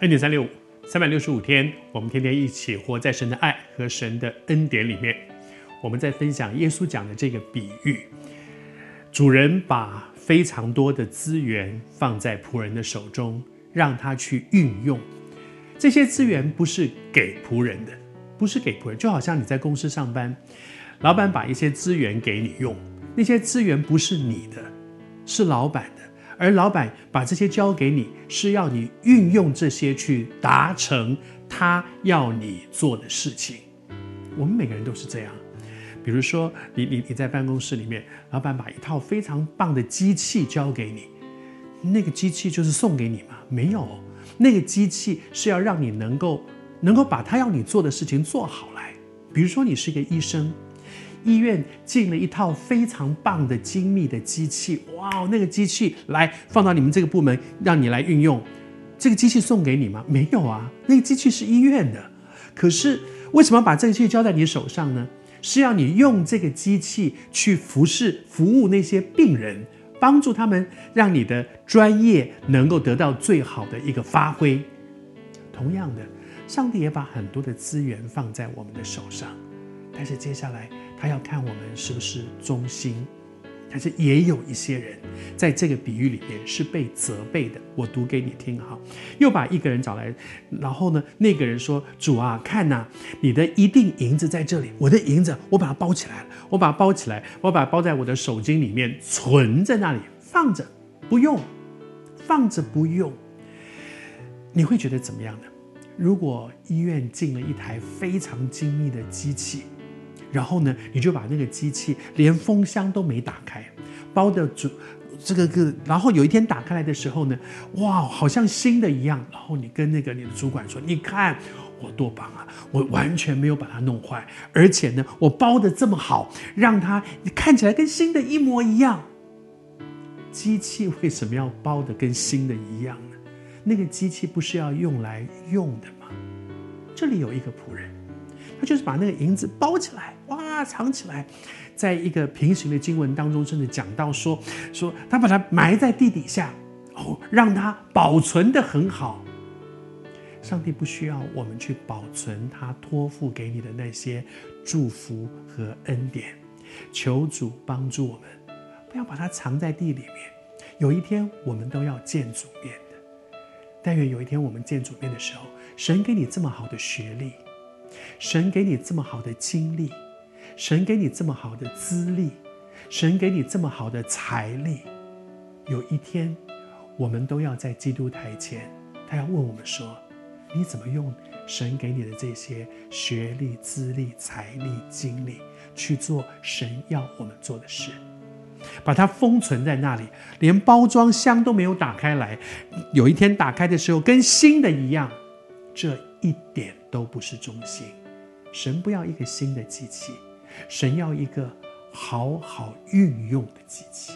恩典三六五，三百六十五天，我们天天一起活在神的爱和神的恩典里面。我们在分享耶稣讲的这个比喻：主人把非常多的资源放在仆人的手中，让他去运用。这些资源不是给仆人的，不是给仆人，就好像你在公司上班，老板把一些资源给你用，那些资源不是你的，是老板。而老板把这些交给你，是要你运用这些去达成他要你做的事情。我们每个人都是这样。比如说你，你你在办公室里面，老板把一套非常棒的机器交给你，那个机器就是送给你吗？没有，那个机器是要让你能够能够把他要你做的事情做好来。比如说，你是一个医生。医院进了一套非常棒的精密的机器，哇，那个机器来放到你们这个部门，让你来运用。这个机器送给你吗？没有啊，那个机器是医院的。可是为什么把这个机器交在你手上呢？是要你用这个机器去服侍、服务那些病人，帮助他们，让你的专业能够得到最好的一个发挥。同样的，上帝也把很多的资源放在我们的手上，但是接下来。他要看我们是不是忠心，但是也有一些人在这个比喻里面是被责备的。我读给你听哈，又把一个人找来，然后呢，那个人说：“主啊，看呐，你的一錠银子在这里，我的银子我把它包起来了，我把它包起来，我把它包在我的手巾里面，存在那里放着，不用，放着不用。你会觉得怎么样呢？如果医院进了一台非常精密的机器。”然后呢，你就把那个机器连封箱都没打开，包的主这个个，然后有一天打开来的时候呢，哇，好像新的一样。然后你跟那个你的主管说：“你看我多棒啊，我完全没有把它弄坏，而且呢，我包的这么好，让它看起来跟新的一模一样。”机器为什么要包的跟新的一样呢？那个机器不是要用来用的吗？这里有一个仆人。他就是把那个银子包起来，哇，藏起来，在一个平行的经文当中，甚至讲到说，说他把它埋在地底下，哦，让它保存得很好。上帝不需要我们去保存他托付给你的那些祝福和恩典，求主帮助我们，不要把它藏在地里面。有一天我们都要见主面的，但愿有一天我们见主面的时候，神给你这么好的学历。神给你这么好的经历，神给你这么好的资历，神给你这么好的财力，有一天，我们都要在基督台前，他要问我们说：你怎么用神给你的这些学历、资历、财力、经历去做神要我们做的事？把它封存在那里，连包装箱都没有打开来，有一天打开的时候跟新的一样，这一点都不是中心。神不要一个新的机器，神要一个好好运用的机器。